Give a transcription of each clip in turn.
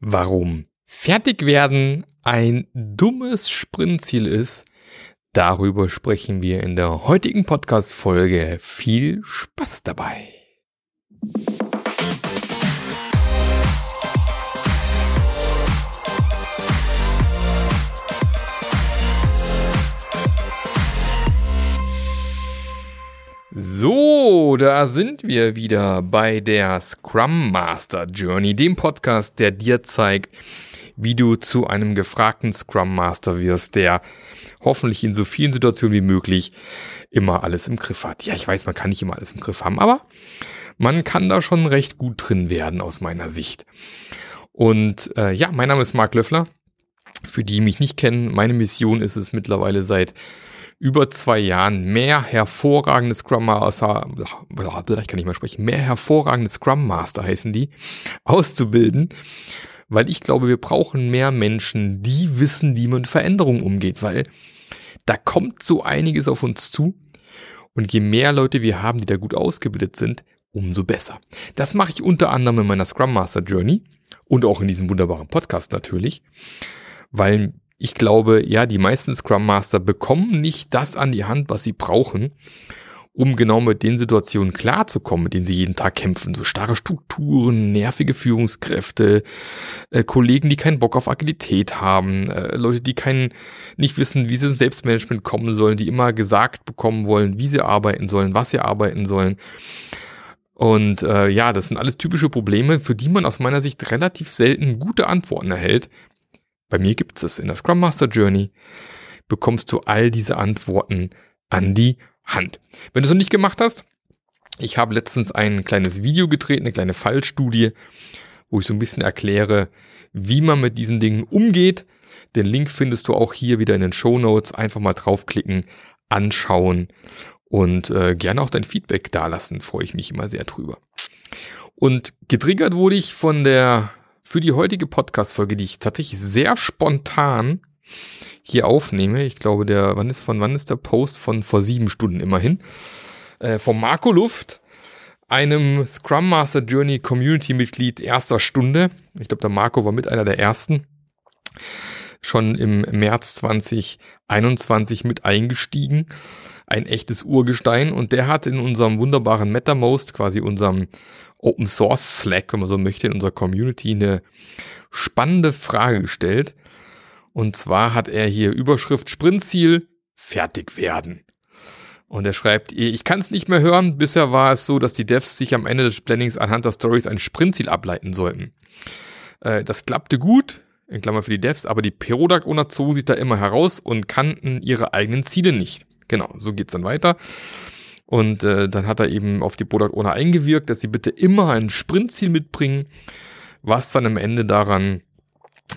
Warum fertig werden ein dummes Sprintziel ist, darüber sprechen wir in der heutigen Podcast-Folge. Viel Spaß dabei! So, da sind wir wieder bei der Scrum Master Journey, dem Podcast, der dir zeigt, wie du zu einem gefragten Scrum Master wirst, der hoffentlich in so vielen Situationen wie möglich immer alles im Griff hat. Ja, ich weiß, man kann nicht immer alles im Griff haben, aber man kann da schon recht gut drin werden aus meiner Sicht. Und äh, ja, mein Name ist Marc Löffler. Für die, die mich nicht kennen, meine Mission ist es mittlerweile seit über zwei Jahren mehr hervorragende Scrum Master, ich kann nicht mehr sprechen, mehr hervorragende Scrum Master heißen die, auszubilden, weil ich glaube, wir brauchen mehr Menschen, die wissen, wie man Veränderungen umgeht, weil da kommt so einiges auf uns zu und je mehr Leute wir haben, die da gut ausgebildet sind, umso besser. Das mache ich unter anderem in meiner Scrum Master Journey und auch in diesem wunderbaren Podcast natürlich, weil ich glaube, ja, die meisten Scrum Master bekommen nicht das an die Hand, was sie brauchen, um genau mit den Situationen klarzukommen, mit denen sie jeden Tag kämpfen. So starre Strukturen, nervige Führungskräfte, äh, Kollegen, die keinen Bock auf Agilität haben, äh, Leute, die keinen, nicht wissen, wie sie ins Selbstmanagement kommen sollen, die immer gesagt bekommen wollen, wie sie arbeiten sollen, was sie arbeiten sollen. Und äh, ja, das sind alles typische Probleme, für die man aus meiner Sicht relativ selten gute Antworten erhält, bei mir gibt es in der Scrum Master Journey, bekommst du all diese Antworten an die Hand. Wenn du es noch nicht gemacht hast, ich habe letztens ein kleines Video gedreht, eine kleine Fallstudie, wo ich so ein bisschen erkläre, wie man mit diesen Dingen umgeht. Den Link findest du auch hier wieder in den Show Notes. Einfach mal draufklicken, anschauen und äh, gerne auch dein Feedback dalassen. Freue ich mich immer sehr drüber. Und getriggert wurde ich von der für die heutige Podcast-Folge, die ich tatsächlich sehr spontan hier aufnehme. Ich glaube, der, wann ist, von wann ist der Post? Von vor sieben Stunden immerhin. Äh, vom Marco Luft, einem Scrum Master Journey Community Mitglied erster Stunde. Ich glaube, der Marco war mit einer der ersten. Schon im März 2021 mit eingestiegen. Ein echtes Urgestein. Und der hat in unserem wunderbaren MetaMost, quasi unserem Open Source Slack, wenn man so möchte, in unserer Community eine spannende Frage gestellt. Und zwar hat er hier Überschrift Sprintziel fertig werden. Und er schreibt, ich kann es nicht mehr hören. Bisher war es so, dass die Devs sich am Ende des Plannings anhand der Stories ein Sprintziel ableiten sollten. Äh, das klappte gut, in Klammer für die Devs, aber die Product Owner zogen sich da immer heraus und kannten ihre eigenen Ziele nicht. Genau, so geht's dann weiter. Und äh, dann hat er eben auf die Product Owner eingewirkt, dass sie bitte immer ein Sprintziel mitbringen, was dann am Ende daran,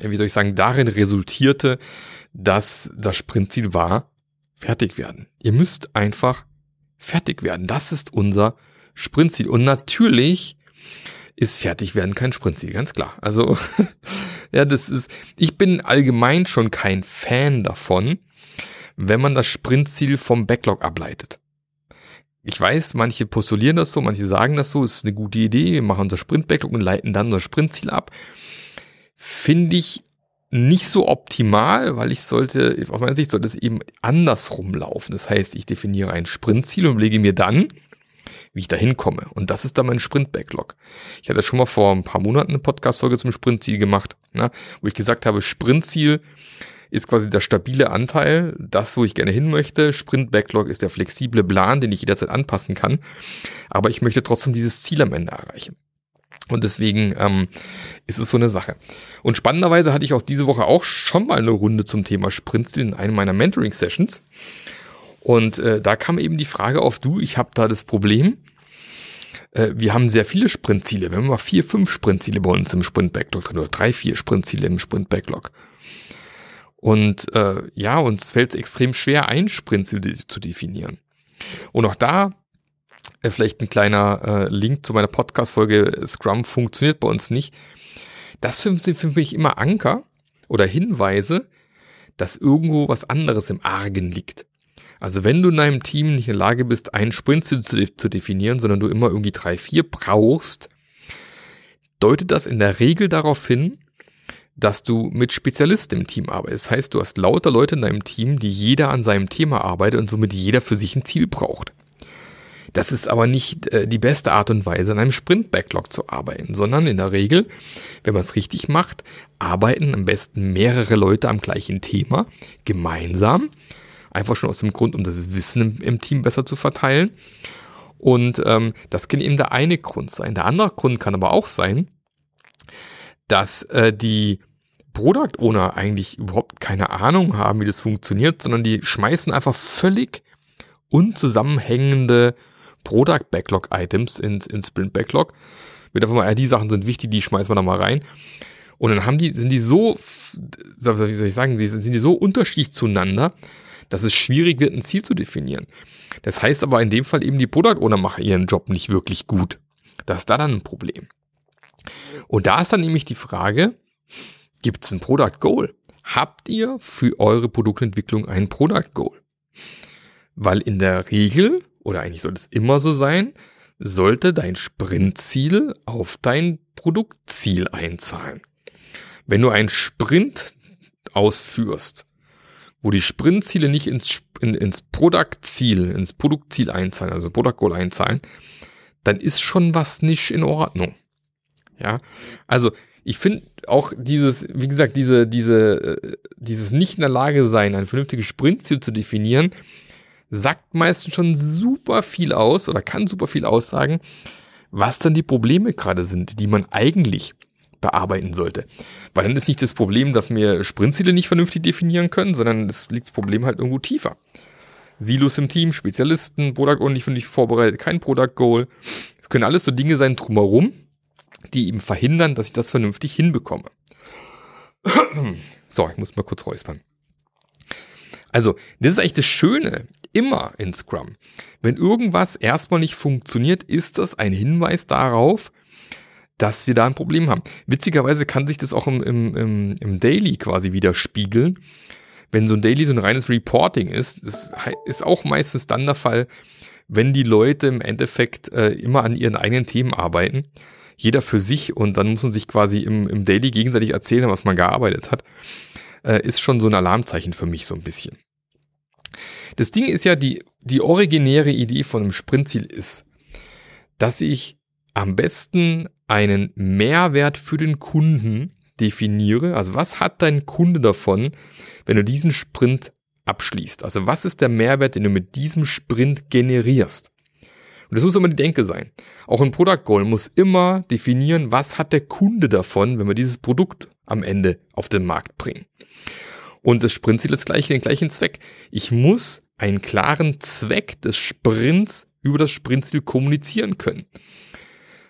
wie soll ich sagen, darin resultierte, dass das Sprintziel war, fertig werden. Ihr müsst einfach fertig werden. Das ist unser Sprintziel. Und natürlich ist fertig werden kein Sprintziel, ganz klar. Also, ja, das ist, ich bin allgemein schon kein Fan davon, wenn man das Sprintziel vom Backlog ableitet ich weiß, manche postulieren das so, manche sagen das so, ist eine gute Idee, wir machen unser Sprint-Backlog und leiten dann unser Sprintziel ab. Finde ich nicht so optimal, weil ich sollte, auf meiner Sicht sollte es eben andersrum laufen. Das heißt, ich definiere ein Sprintziel und lege mir dann, wie ich da hinkomme. Und das ist dann mein Sprint-Backlog. Ich hatte schon mal vor ein paar Monaten eine Podcast-Folge zum Sprintziel gemacht, ne, wo ich gesagt habe, Sprintziel ist quasi der stabile Anteil, das, wo ich gerne hin möchte. Sprint Backlog ist der flexible Plan, den ich jederzeit anpassen kann. Aber ich möchte trotzdem dieses Ziel am Ende erreichen. Und deswegen ähm, ist es so eine Sache. Und spannenderweise hatte ich auch diese Woche auch schon mal eine Runde zum Thema Sprintziel in einem meiner Mentoring-Sessions. Und äh, da kam eben die Frage auf, du, ich habe da das Problem, äh, wir haben sehr viele Sprintziele. Wir haben mal vier, fünf Sprintziele bei uns im Sprint-Backlog drin oder drei, vier Sprintziele im Sprint-Backlog. Und äh, ja, uns fällt es extrem schwer, ein Sprint zu, zu definieren. Und auch da äh, vielleicht ein kleiner äh, Link zu meiner Podcast-Folge Scrum funktioniert bei uns nicht. Das sind für mich immer Anker oder Hinweise, dass irgendwo was anderes im Argen liegt. Also wenn du in deinem Team nicht in der Lage bist, einen Sprint zu, zu definieren, sondern du immer irgendwie drei, vier brauchst, deutet das in der Regel darauf hin, dass du mit Spezialisten im Team arbeitest. Das heißt, du hast lauter Leute in deinem Team, die jeder an seinem Thema arbeitet und somit jeder für sich ein Ziel braucht. Das ist aber nicht äh, die beste Art und Weise, an einem Sprint-Backlog zu arbeiten, sondern in der Regel, wenn man es richtig macht, arbeiten am besten mehrere Leute am gleichen Thema gemeinsam. Einfach schon aus dem Grund, um das Wissen im, Team besser zu verteilen. Und ähm, das kann eben der eine Grund sein. Der andere Grund kann aber auch sein, dass äh, die Product Owner eigentlich überhaupt keine Ahnung haben, wie das funktioniert, sondern die schmeißen einfach völlig unzusammenhängende Product Backlog Items ins, ins Sprint Backlog. Wird einfach mal, ja, die Sachen sind wichtig, die schmeißen wir da mal rein. Und dann haben die, sind die so, wie soll ich sagen, sind die so unterschiedlich zueinander, dass es schwierig wird, ein Ziel zu definieren. Das heißt aber in dem Fall eben, die Product Owner machen ihren Job nicht wirklich gut. Das ist da dann ein Problem. Und da ist dann nämlich die Frage, gibt es ein Product Goal? Habt ihr für eure Produktentwicklung ein Product Goal? Weil in der Regel, oder eigentlich sollte es immer so sein, sollte dein Sprintziel auf dein Produktziel einzahlen. Wenn du einen Sprint ausführst, wo die Sprintziele nicht ins, in, ins Produktziel, ins Produktziel einzahlen, also Product Goal einzahlen, dann ist schon was nicht in Ordnung. Ja, also ich finde auch dieses, wie gesagt, diese, diese, äh, dieses nicht in der Lage sein, ein vernünftiges Sprintziel zu definieren, sagt meistens schon super viel aus oder kann super viel aussagen, was dann die Probleme gerade sind, die man eigentlich bearbeiten sollte. Weil dann ist nicht das Problem, dass wir Sprintziele nicht vernünftig definieren können, sondern es liegt das Problem halt irgendwo tiefer. Silos im Team, Spezialisten, Product Owner nicht vernünftig vorbereitet, kein Product Goal. Es können alles so Dinge sein drumherum, die eben verhindern, dass ich das vernünftig hinbekomme. So, ich muss mal kurz räuspern. Also, das ist eigentlich das Schöne immer in Scrum. Wenn irgendwas erstmal nicht funktioniert, ist das ein Hinweis darauf, dass wir da ein Problem haben. Witzigerweise kann sich das auch im, im, im, im Daily quasi widerspiegeln. Wenn so ein Daily so ein reines Reporting ist, das ist auch meistens dann der Fall, wenn die Leute im Endeffekt äh, immer an ihren eigenen Themen arbeiten jeder für sich und dann muss man sich quasi im, im Daily gegenseitig erzählen, was man gearbeitet hat, äh, ist schon so ein Alarmzeichen für mich so ein bisschen. Das Ding ist ja, die, die originäre Idee von einem Sprintziel ist, dass ich am besten einen Mehrwert für den Kunden definiere. Also was hat dein Kunde davon, wenn du diesen Sprint abschließt? Also was ist der Mehrwert, den du mit diesem Sprint generierst? Und das muss immer die Denke sein. Auch ein Product Goal muss immer definieren, was hat der Kunde davon, wenn wir dieses Produkt am Ende auf den Markt bringen. Und das Sprintziel ist gleich den gleichen Zweck. Ich muss einen klaren Zweck des Sprints über das Sprintziel kommunizieren können.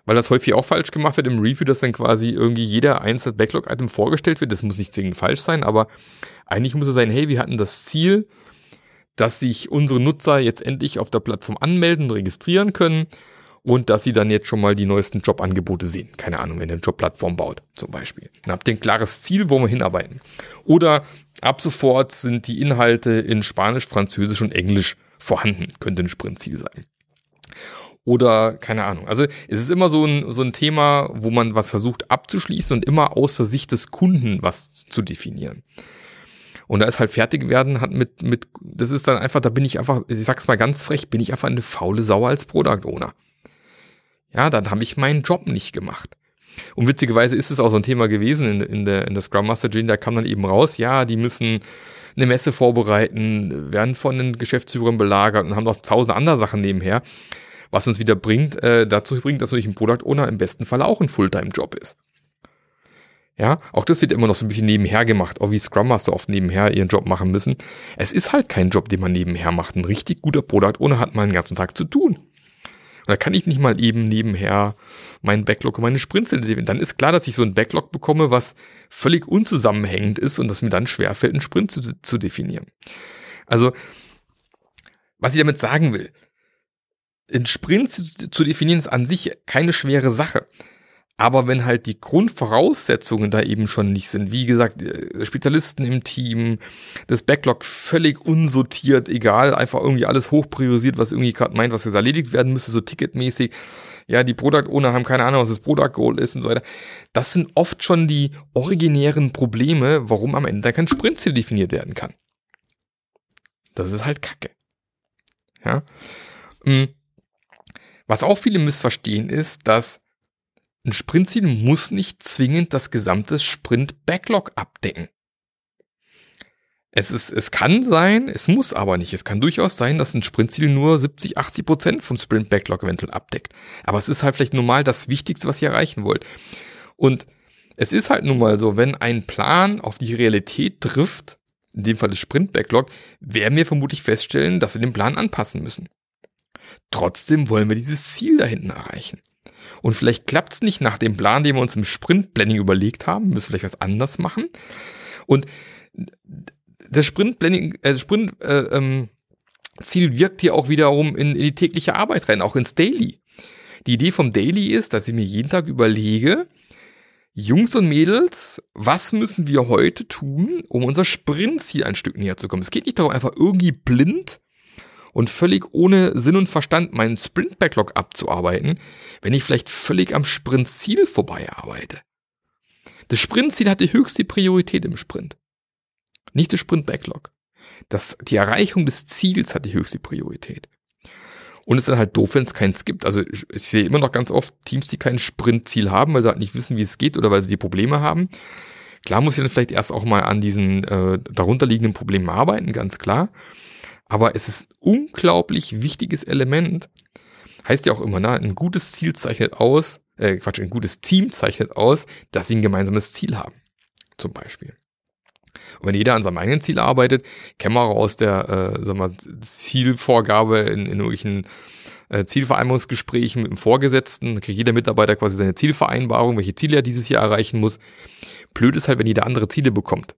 Weil das häufig auch falsch gemacht wird im Review, dass dann quasi irgendwie jeder einzelne Backlog-Item vorgestellt wird. Das muss nicht zwingend falsch sein, aber eigentlich muss es sein, hey, wir hatten das Ziel, dass sich unsere Nutzer jetzt endlich auf der Plattform anmelden, registrieren können und dass sie dann jetzt schon mal die neuesten Jobangebote sehen. Keine Ahnung, wenn ihr eine Jobplattform baut, zum Beispiel. Dann habt ihr ein klares Ziel, wo wir hinarbeiten. Oder ab sofort sind die Inhalte in Spanisch, Französisch und Englisch vorhanden. Könnte ein Sprintziel sein. Oder keine Ahnung. Also es ist immer so ein, so ein Thema, wo man was versucht abzuschließen und immer aus der Sicht des Kunden was zu definieren. Und da ist halt fertig werden, hat mit, mit, das ist dann einfach, da bin ich einfach, ich sag's mal ganz frech, bin ich einfach eine faule Sau als Product Owner. Ja, dann habe ich meinen Job nicht gemacht. Und witzigerweise ist es auch so ein Thema gewesen in, in der, in der Scrum Master Gene, da kam dann eben raus, ja, die müssen eine Messe vorbereiten, werden von den Geschäftsführern belagert und haben noch tausend andere Sachen nebenher, was uns wieder bringt, äh, dazu bringt, dass natürlich ein Product Owner im besten Fall auch ein Fulltime-Job ist. Ja, auch das wird immer noch so ein bisschen nebenher gemacht, auch wie Scrum Master oft nebenher ihren Job machen müssen. Es ist halt kein Job, den man nebenher macht. Ein richtig guter Product ohne hat man den ganzen Tag zu tun. Und da kann ich nicht mal eben nebenher meinen Backlog und meine Sprints definieren. Dann ist klar, dass ich so ein Backlog bekomme, was völlig unzusammenhängend ist und dass mir dann schwerfällt, einen Sprint zu, zu definieren. Also, was ich damit sagen will, ein Sprint zu, zu definieren ist an sich keine schwere Sache. Aber wenn halt die Grundvoraussetzungen da eben schon nicht sind, wie gesagt, äh, Spezialisten im Team, das Backlog völlig unsortiert, egal, einfach irgendwie alles hochpriorisiert, was irgendwie gerade meint, was jetzt erledigt werden müsste, so ticketmäßig. Ja, die Product Owner haben keine Ahnung, was das Product Goal ist und so weiter. Das sind oft schon die originären Probleme, warum am Ende kein Sprintziel definiert werden kann. Das ist halt Kacke. Ja. Mm. Was auch viele missverstehen ist, dass ein Sprintziel muss nicht zwingend das gesamte Sprint-Backlog abdecken. Es, ist, es kann sein, es muss aber nicht. Es kann durchaus sein, dass ein Sprintziel nur 70, 80 Prozent vom Sprint-Backlog eventuell abdeckt. Aber es ist halt vielleicht normal das Wichtigste, was ihr erreichen wollt. Und es ist halt nun mal so, wenn ein Plan auf die Realität trifft, in dem Fall das Sprint-Backlog, werden wir vermutlich feststellen, dass wir den Plan anpassen müssen. Trotzdem wollen wir dieses Ziel da hinten erreichen. Und vielleicht klappt es nicht nach dem Plan, den wir uns im Sprint-Planning überlegt haben, müssen vielleicht was anders machen. Und das Sprint-Planning, äh, Sprint, äh, ähm, Ziel wirkt hier auch wiederum in, in die tägliche Arbeit rein, auch ins Daily. Die Idee vom Daily ist, dass ich mir jeden Tag überlege, Jungs und Mädels, was müssen wir heute tun, um unser Sprintziel ein Stück näher zu kommen? Es geht nicht darum, einfach irgendwie blind und völlig ohne Sinn und Verstand meinen Sprint-Backlog abzuarbeiten, wenn ich vielleicht völlig am Sprintziel vorbei arbeite. Das Sprintziel hat die höchste Priorität im Sprint. Nicht das Sprint-Backlog. Das, die Erreichung des Ziels hat die höchste Priorität. Und es ist dann halt doof, wenn es keins gibt. Also ich, sehe immer noch ganz oft Teams, die kein Sprintziel haben, weil sie halt nicht wissen, wie es geht oder weil sie die Probleme haben. Klar muss ich dann vielleicht erst auch mal an diesen äh, darunterliegenden Problemen arbeiten, ganz klar. Aber es ist ein unglaublich wichtiges Element. Heißt ja auch immer, na, ein gutes Ziel zeichnet aus, äh, Quatsch, ein gutes Team zeichnet aus, dass sie ein gemeinsames Ziel haben. Zum Beispiel. Und wenn jeder an seinem eigenen Ziel arbeitet, kennen wir auch aus der äh, sagen wir, Zielvorgabe in, in irgendwelchen äh, Zielvereinbarungsgesprächen mit dem Vorgesetzten, kriegt jeder Mitarbeiter quasi seine Zielvereinbarung, welche Ziele er dieses Jahr erreichen muss. Blöd ist halt, wenn jeder andere Ziele bekommt.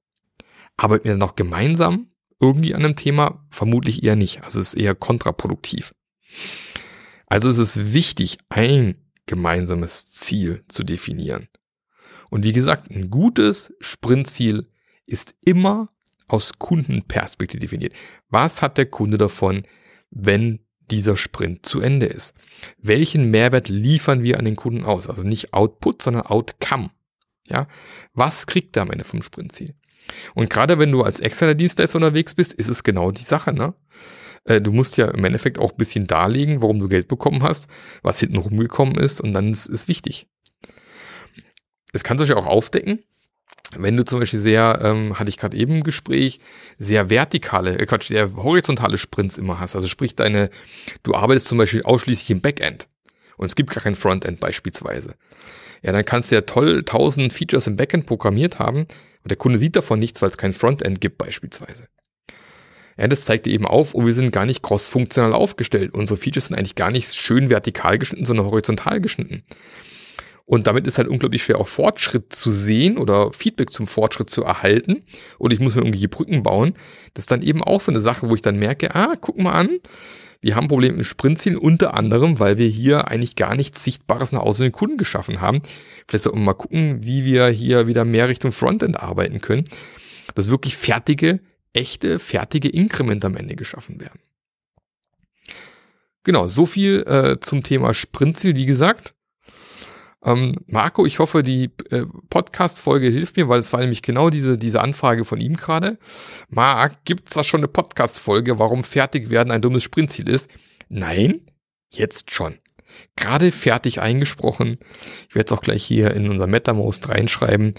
Arbeiten wir dann noch gemeinsam irgendwie an einem Thema? Vermutlich eher nicht. Also es ist eher kontraproduktiv. Also es ist wichtig, ein gemeinsames Ziel zu definieren. Und wie gesagt, ein gutes Sprintziel ist immer aus Kundenperspektive definiert. Was hat der Kunde davon, wenn dieser Sprint zu Ende ist? Welchen Mehrwert liefern wir an den Kunden aus? Also nicht Output, sondern Outcome. Ja, was kriegt er am Ende vom Sprintziel? Und gerade wenn du als externer Dienstleister unterwegs bist, ist es genau die Sache, ne? Äh, du musst ja im Endeffekt auch ein bisschen darlegen, warum du Geld bekommen hast, was hinten rumgekommen ist und dann ist es wichtig. Es kann sich auch aufdecken, wenn du zum Beispiel sehr, ähm, hatte ich gerade eben im Gespräch, sehr vertikale, äh Quatsch, sehr horizontale Sprints immer hast. Also sprich deine, du arbeitest zum Beispiel ausschließlich im Backend und es gibt gar kein Frontend beispielsweise. Ja, dann kannst du ja toll tausend Features im Backend programmiert haben, und der Kunde sieht davon nichts, weil es kein Frontend gibt beispielsweise. Ja, das zeigt eben auf, oh, wir sind gar nicht cross-funktional aufgestellt. Unsere Features sind eigentlich gar nicht schön vertikal geschnitten, sondern horizontal geschnitten. Und damit ist halt unglaublich schwer, auch Fortschritt zu sehen oder Feedback zum Fortschritt zu erhalten. Und ich muss mir irgendwelche Brücken bauen. Das ist dann eben auch so eine Sache, wo ich dann merke, ah, guck mal an, wir haben Probleme mit Sprintzielen, unter anderem, weil wir hier eigentlich gar nichts Sichtbares nach außen den Kunden geschaffen haben. Vielleicht sollten wir mal gucken, wie wir hier wieder mehr Richtung Frontend arbeiten können, dass wirklich fertige, echte, fertige Inkremente am Ende geschaffen werden. Genau, so viel äh, zum Thema Sprintziel. Wie gesagt, ähm, Marco, ich hoffe, die äh, Podcast-Folge hilft mir, weil es war nämlich genau diese, diese Anfrage von ihm gerade. Marc, gibt's da schon eine Podcast-Folge, warum fertig werden ein dummes Sprintziel ist? Nein, jetzt schon. Gerade fertig eingesprochen. Ich werde es auch gleich hier in unser MetaMost reinschreiben,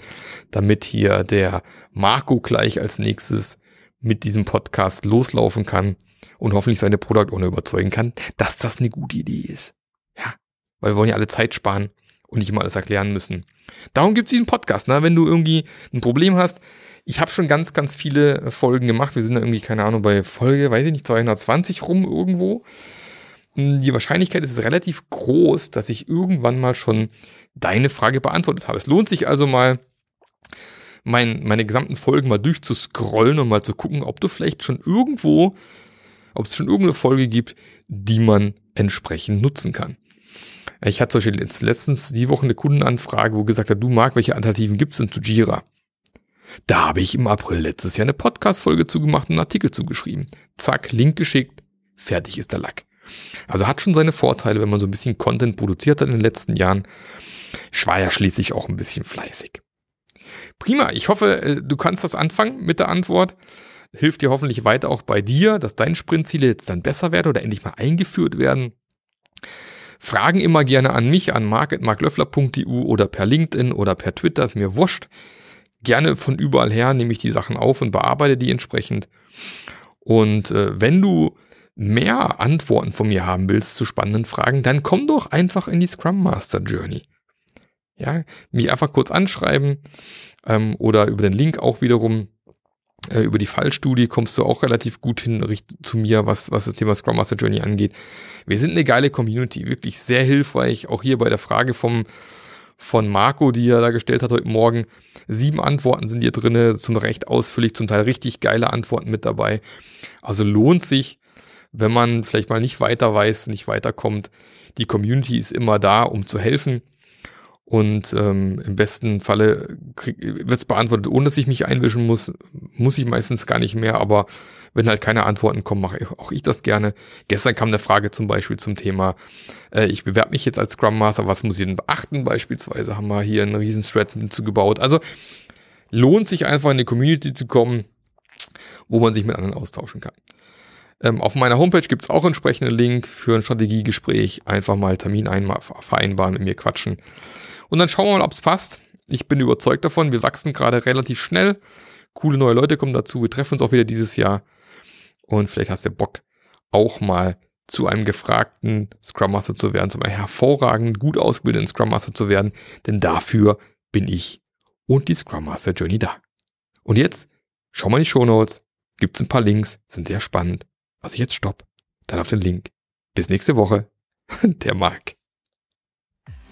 damit hier der Marco gleich als nächstes mit diesem Podcast loslaufen kann und hoffentlich seine Product Owner überzeugen kann, dass das eine gute Idee ist. Ja, weil wir wollen ja alle Zeit sparen und nicht immer alles erklären müssen. Darum gibt es diesen Podcast, ne? wenn du irgendwie ein Problem hast. Ich habe schon ganz, ganz viele Folgen gemacht. Wir sind da irgendwie, keine Ahnung, bei Folge, weiß ich nicht, 220 rum irgendwo. Die Wahrscheinlichkeit ist relativ groß, dass ich irgendwann mal schon deine Frage beantwortet habe. Es lohnt sich also mal, mein, meine gesamten Folgen mal durchzuscrollen und mal zu gucken, ob du vielleicht schon irgendwo, ob es schon irgendeine Folge gibt, die man entsprechend nutzen kann. Ich hatte zum Beispiel letztens die Woche eine Kundenanfrage, wo gesagt hat, du Marc, welche Alternativen gibt's denn zu Jira? Da habe ich im April letztes Jahr eine Podcast-Folge zugemacht und einen Artikel zugeschrieben. Zack, Link geschickt, fertig ist der Lack. Also hat schon seine Vorteile, wenn man so ein bisschen Content produziert hat in den letzten Jahren. Ich war ja schließlich auch ein bisschen fleißig. Prima, ich hoffe, äh, du kannst das anfangen mit der Antwort. Hilft dir hoffentlich weiter auch bei dir, dass deine Sprintziele jetzt dann besser werden oder endlich mal eingeführt werden. Fragen immer gerne an mich, an marketmarklöffler.eu oder per LinkedIn oder per Twitter, ist mir wurscht. Gerne von überall her nehme ich die Sachen auf und bearbeite die entsprechend. Und äh, wenn du mehr Antworten von mir haben willst zu spannenden Fragen, dann komm doch einfach in die Scrum Master Journey. Ja, mich einfach kurz anschreiben ähm, oder über den Link auch wiederum äh, über die Fallstudie kommst du auch relativ gut hin zu mir, was, was das Thema Scrum Master Journey angeht. Wir sind eine geile Community, wirklich sehr hilfreich. Auch hier bei der Frage vom, von Marco, die er da gestellt hat heute Morgen. Sieben Antworten sind hier drinne, zum Recht ausführlich, zum Teil richtig geile Antworten mit dabei. Also lohnt sich, wenn man vielleicht mal nicht weiter weiß, nicht weiterkommt. Die Community ist immer da, um zu helfen. Und ähm, im besten Falle wird es beantwortet, ohne dass ich mich einwischen muss. Muss ich meistens gar nicht mehr, aber wenn halt keine Antworten kommen, mache auch ich das gerne. Gestern kam eine Frage zum Beispiel zum Thema, äh, ich bewerbe mich jetzt als Scrum Master, was muss ich denn beachten? Beispielsweise haben wir hier einen riesen Thread hinzugebaut. Also lohnt sich einfach in die Community zu kommen, wo man sich mit anderen austauschen kann. Ähm, auf meiner Homepage gibt's auch entsprechenden Link für ein Strategiegespräch. Einfach mal Termin vereinbaren, mit mir quatschen. Und dann schauen wir mal, ob es passt. Ich bin überzeugt davon. Wir wachsen gerade relativ schnell. Coole neue Leute kommen dazu. Wir treffen uns auch wieder dieses Jahr. Und vielleicht hast du Bock, auch mal zu einem gefragten Scrum Master zu werden, zu einem hervorragend gut ausgebildeten Scrum Master zu werden. Denn dafür bin ich und die Scrum Master Journey da. Und jetzt schau mal in die Show Notes. Gibt's ein paar Links, sind sehr spannend. Also jetzt stopp. Dann auf den Link. Bis nächste Woche. Der Marc.